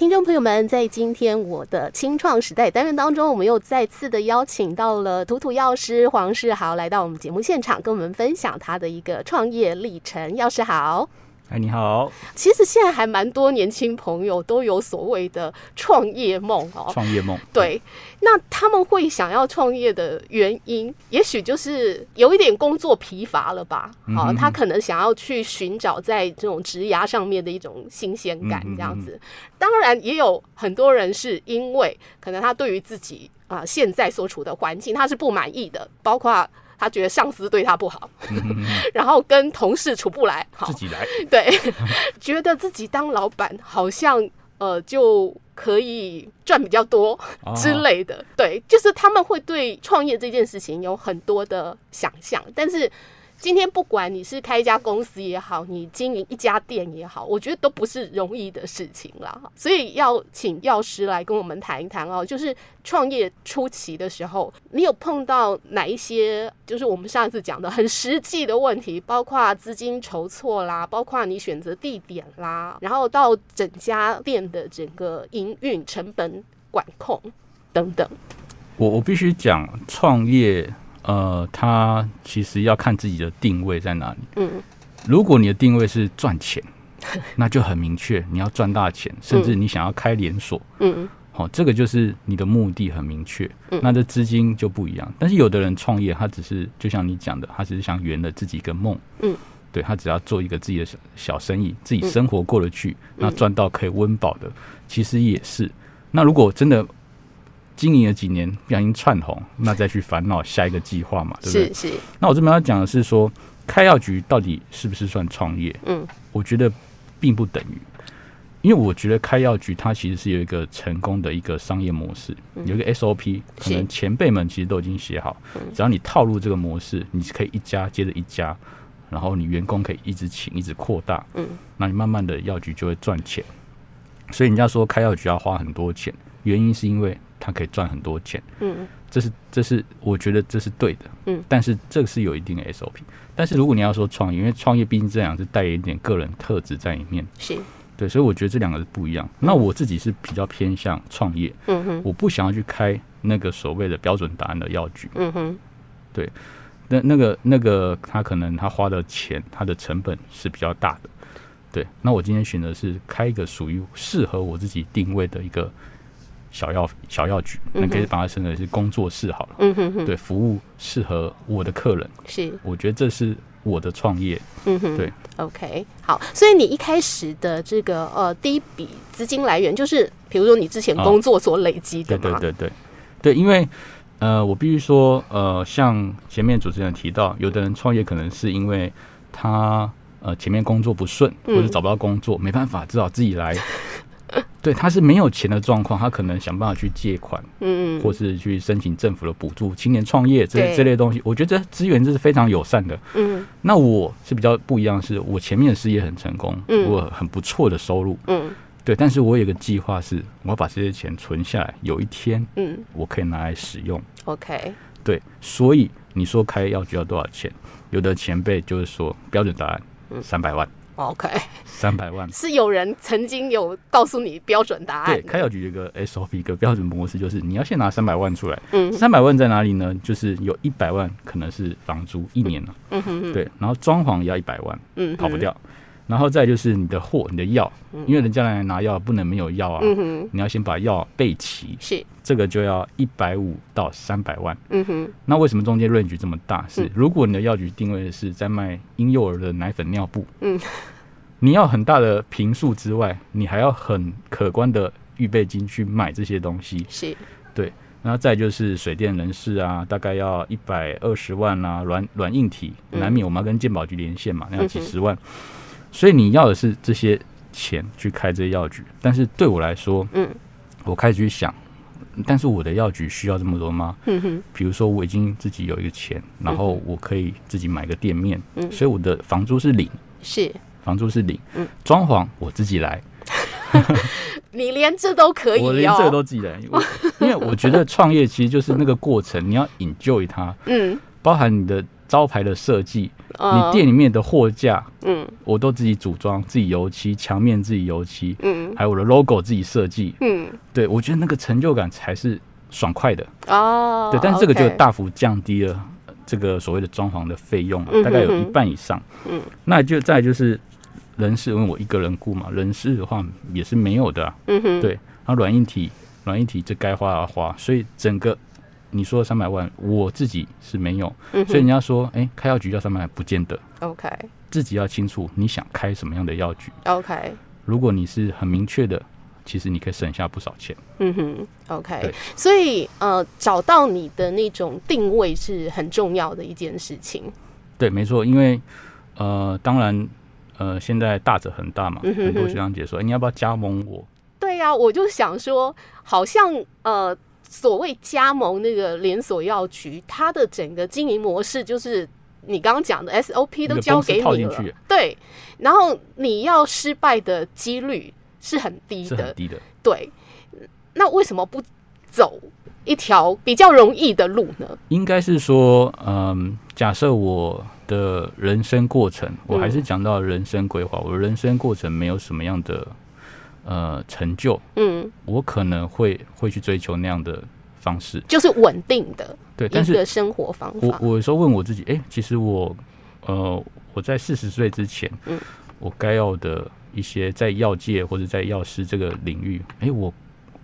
听众朋友们，在今天我的青创时代单元当中，我们又再次的邀请到了图图药师黄世豪来到我们节目现场，跟我们分享他的一个创业历程。药师好。哎，你好！其实现在还蛮多年轻朋友都有所谓的创业梦哦，创业梦。对，那他们会想要创业的原因，也许就是有一点工作疲乏了吧？啊，他可能想要去寻找在这种职涯上面的一种新鲜感，这样子。当然，也有很多人是因为可能他对于自己啊现在所处的环境他是不满意的，包括。他觉得上司对他不好，然后跟同事处不来，好，自己来，对，觉得自己当老板好像呃就可以赚比较多之类的，对，就是他们会对创业这件事情有很多的想象，但是。今天不管你是开一家公司也好，你经营一家店也好，我觉得都不是容易的事情啦。所以要请药师来跟我们谈一谈哦，就是创业初期的时候，你有碰到哪一些，就是我们上一次讲的很实际的问题，包括资金筹措啦，包括你选择地点啦，然后到整家店的整个营运成本管控等等。我我必须讲创业。呃，他其实要看自己的定位在哪里。嗯，如果你的定位是赚钱，那就很明确，你要赚大钱，甚至你想要开连锁。嗯，好，这个就是你的目的很明确。嗯，那这资金就不一样。但是有的人创业，他只是就像你讲的，他只是想圆了自己一个梦。嗯，对，他只要做一个自己的小小生意，自己生活过得去，那赚到可以温饱的，其实也是。那如果真的。经营了几年，不小心窜红，那再去烦恼下一个计划嘛，对不对？是是。那我这边要讲的是说，开药局到底是不是算创业？嗯，我觉得并不等于，因为我觉得开药局它其实是有一个成功的一个商业模式，有一个 SOP，可能前辈们其实都已经写好，只要你套路这个模式，你可以一家接着一家，然后你员工可以一直请，一直扩大，嗯，那你慢慢的药局就会赚钱。所以人家说开药局要花很多钱，原因是因为。他可以赚很多钱，嗯，这是这是我觉得这是对的，嗯，但是这个是有一定的 SOP。但是如果你要说创业，因为创业毕竟这样是带一点个人特质在里面，是。对，所以我觉得这两个是不一样。那我自己是比较偏向创业，嗯哼，我不想要去开那个所谓的标准答案的药局，嗯哼，对，那那个那个他可能他花的钱，他的成本是比较大的，对。那我今天选择是开一个属于适合我自己定位的一个。小药小药局，那可以把它称为是工作室好了。嗯哼哼，对，服务适合我的客人。是，我觉得这是我的创业。嗯哼，对。OK，好，所以你一开始的这个呃第一笔资金来源，就是比如说你之前工作所累积的嘛？对对对对对，因为呃，我必须说呃，像前面主持人提到，有的人创业可能是因为他呃前面工作不顺，或者找不到工作，没办法，只好自己来。对，他是没有钱的状况，他可能想办法去借款，嗯嗯，或是去申请政府的补助、青年创业这这类东西。我觉得这资源这是非常友善的，嗯。那我是比较不一样，是我前面的事业很成功，我很不错的收入，嗯，对。但是我有一个计划是，我要把这些钱存下来，有一天，嗯，我可以拿来使用。OK，对。所以你说开药局要多少钱？有的前辈就是说标准答案，三百万。OK，三百万 是有人曾经有告诉你标准答案。对，开药局一个 SOP 一个标准模式就是你要先拿三百万出来。嗯，三百万在哪里呢？就是有一百万可能是房租一年了。嗯哼哼。对，然后装潢也要一百万。嗯，跑不掉。然后再就是你的货，你的药，因为人家来拿药不能没有药啊。嗯。你要先把药备齐。是。这个就要一百五到三百万。嗯哼。那为什么中间 range 这么大？是如果你的药局定位是在卖婴幼儿的奶粉、尿布。嗯。你要很大的平数之外，你还要很可观的预备金去买这些东西。是，对，然后再就是水电人事啊，大概要一百二十万啊，软软硬体难免我们要跟健保局连线嘛，那要几十万。所以你要的是这些钱去开这些药局，但是对我来说，嗯，我开始去想，但是我的药局需要这么多吗？嗯哼，比如说我已经自己有一个钱，然后我可以自己买个店面，嗯，所以我的房租是零。是。房租是零，嗯，装潢我自己来，你连这都可以，我连这个都自己来，因为我觉得创业其实就是那个过程，你要 enjoy 它，嗯，包含你的招牌的设计，你店里面的货架，嗯，我都自己组装，自己油漆，墙面自己油漆，嗯，还有我的 logo 自己设计，嗯，对，我觉得那个成就感才是爽快的哦。对，但是这个就大幅降低了这个所谓的装潢的费用，大概有一半以上。嗯，那就再就是人事，因为我一个人雇嘛，人事的话也是没有的啊。嗯哼，对，然后软硬体，软硬体这该花要花，所以整个。你说三百万，我自己是没有，嗯、所以人家说，哎、欸，开药局要三百万，不见得。OK，自己要清楚你想开什么样的药局。OK，如果你是很明确的，其实你可以省下不少钱。嗯哼，OK，所以呃，找到你的那种定位是很重要的一件事情。对，没错，因为呃，当然呃，现在大者很大嘛，嗯、很多学长姐说，你要不要加盟我？对呀、啊，我就想说，好像呃。所谓加盟那个连锁药局，它的整个经营模式就是你刚刚讲的 SOP 都交给你了，对，然后你要失败的几率是很低的，很低的，对。那为什么不走一条比较容易的路呢？应该是说，嗯，假设我的人生过程，我还是讲到人生规划，嗯，我的人生过程没有什么样的。呃，成就，嗯，我可能会会去追求那样的方式，就是稳定的，对，但是生活方法。我我有时候问我自己，哎、欸，其实我，呃，我在四十岁之前，嗯，我该要的一些在药界或者在药师这个领域，哎、欸，我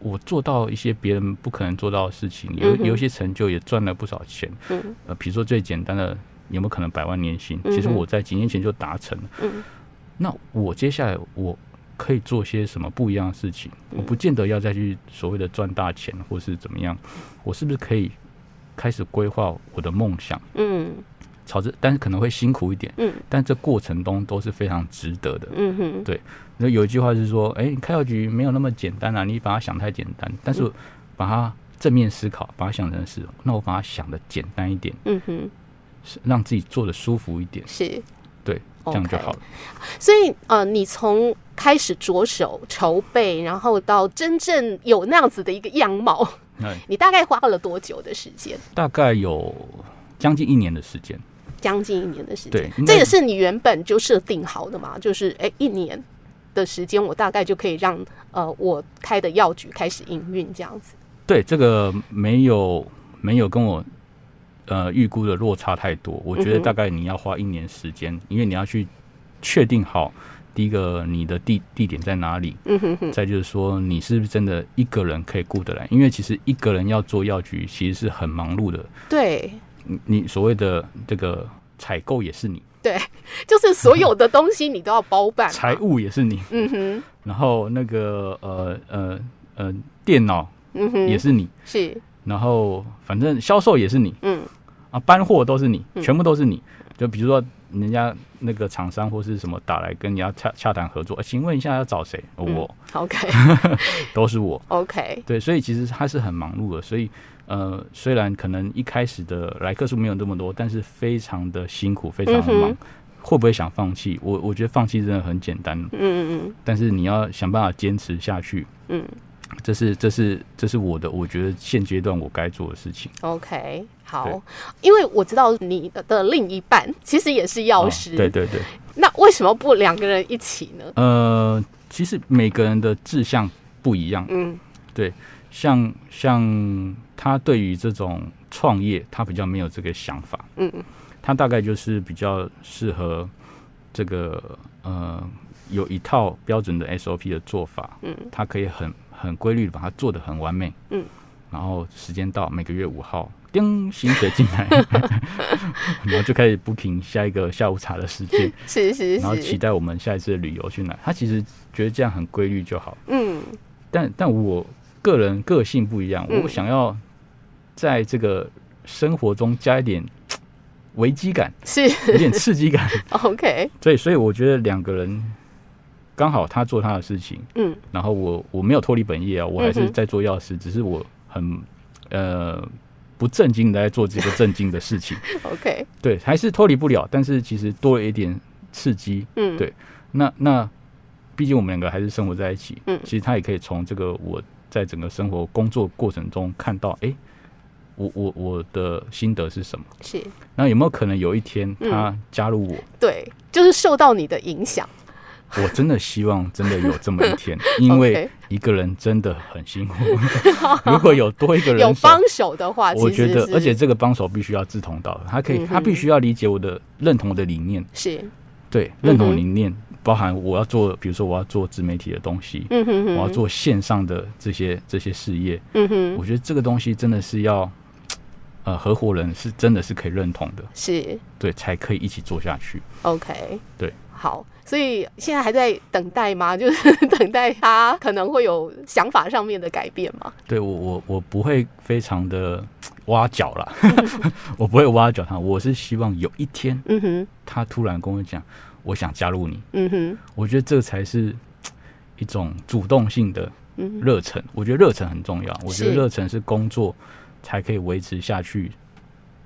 我做到一些别人不可能做到的事情，有有一些成就，也赚了不少钱，嗯，呃，比如说最简单的，有没有可能百万年薪？其实我在几年前就达成了，嗯，那我接下来我。可以做些什么不一样的事情？我不见得要再去所谓的赚大钱，或是怎么样。我是不是可以开始规划我的梦想？嗯，朝着，但是可能会辛苦一点。嗯，但这过程中都是非常值得的。嗯哼，对。那有一句话是说：“哎，开药局没有那么简单啊！你把它想太简单。但是把它正面思考，把它想成是，那我把它想的简单一点。嗯哼，是让自己做的舒服一点。是，对，这样就好了。所以呃，你从开始着手筹备，然后到真正有那样子的一个样貌，你大概花了多久的时间？大概有将近一年的时间。将近一年的时间，对，这也是你原本就设定好的嘛？就是哎，一年的时间，我大概就可以让呃我开的药局开始营运这样子。对，这个没有没有跟我呃预估的落差太多。我觉得大概你要花一年时间，嗯、因为你要去确定好。第一个，你的地地点在哪里？嗯哼哼。再就是说，你是不是真的一个人可以顾得来？因为其实一个人要做药局，其实是很忙碌的。对。你你所谓的这个采购也是你。对，就是所有的东西你都要包办。财务也是你。嗯哼。然后那个呃呃呃电脑，嗯哼，也是你。是。然后反正销售也是你。嗯。啊，搬货都是你，全部都是你。就比如说。人家那个厂商或是什么打来跟你要洽洽谈合作，请问一下要找谁？我、嗯、OK，都是我 OK。对，所以其实他是很忙碌的。所以呃，虽然可能一开始的来客数没有那么多，但是非常的辛苦，非常的忙。嗯、会不会想放弃？我我觉得放弃真的很简单。嗯嗯嗯。但是你要想办法坚持下去。嗯。这是这是这是我的，我觉得现阶段我该做的事情。OK，好，因为我知道你的另一半其实也是药师。哦，对对对。那为什么不两个人一起呢？呃，其实每个人的志向不一样。嗯，对，像像他对于这种创业，他比较没有这个想法。嗯，他大概就是比较适合这个呃，有一套标准的 SOP 的做法。嗯，他可以很。很规律的把它做的很完美，嗯，然后时间到每个月五号，叮，薪水进来，然后就开始 booking 下一个下午茶的时间，是是是，然后期待我们下一次的旅游去哪。他其实觉得这样很规律就好，嗯，但但我个人个性不一样，嗯，我想要在这个生活中加一点 危机感，是。有点刺激感，OK，所以所以我觉得两个人。刚好他做他的事情，嗯，然后我我没有脱离本业啊，我还是在做药师，只是我很呃不正经的在做这个正经的事情，OK，对，还是脱离不了，但是其实多了一点刺激，嗯，对，那那毕竟我们两个还是生活在一起，嗯，其实他也可以从这个我在整个生活工作过程中看到，哎，我我我的心得是什么？是。那有没有可能有一天他加入我？嗯、对，就是受到你的影响。我真的希望真的有这么一天，因为一个人真的很辛苦。如果有多一个人有帮手的话，我觉得，而且这个帮手必须要志同道合，他可以，嗯、他必须要理解我的认同我的理念。是，对，认同理念、嗯、包含我要做，比如说我要做自媒体的东西，嗯哼哼，我要做线上的这些这些事业，嗯哼，我觉得这个东西真的是要，呃，合伙人是真的是可以认同的，是，对，才可以一起做下去。OK，对，好。所以现在还在等待吗？就是等待他可能会有想法上面的改变吗？对，我我我不会非常的挖角了，我不会挖角他。我是希望有一天，嗯哼，他突然跟我讲，我想加入你，嗯哼，我觉得这才是一种主动性的热忱。我觉得热忱很重要，我觉得热忱是工作才可以维持下去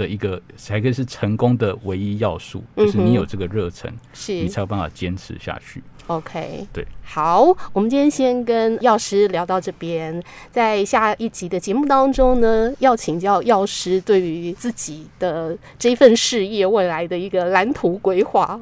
的一个才可以是成功的唯一要素，就是你有这个热忱，是你才有办法坚持下去。OK，对，好，我们今天先跟药师聊到这边，在下一集的节目当中呢，要请教药师对于自己的这份事业未来的一个蓝图规划。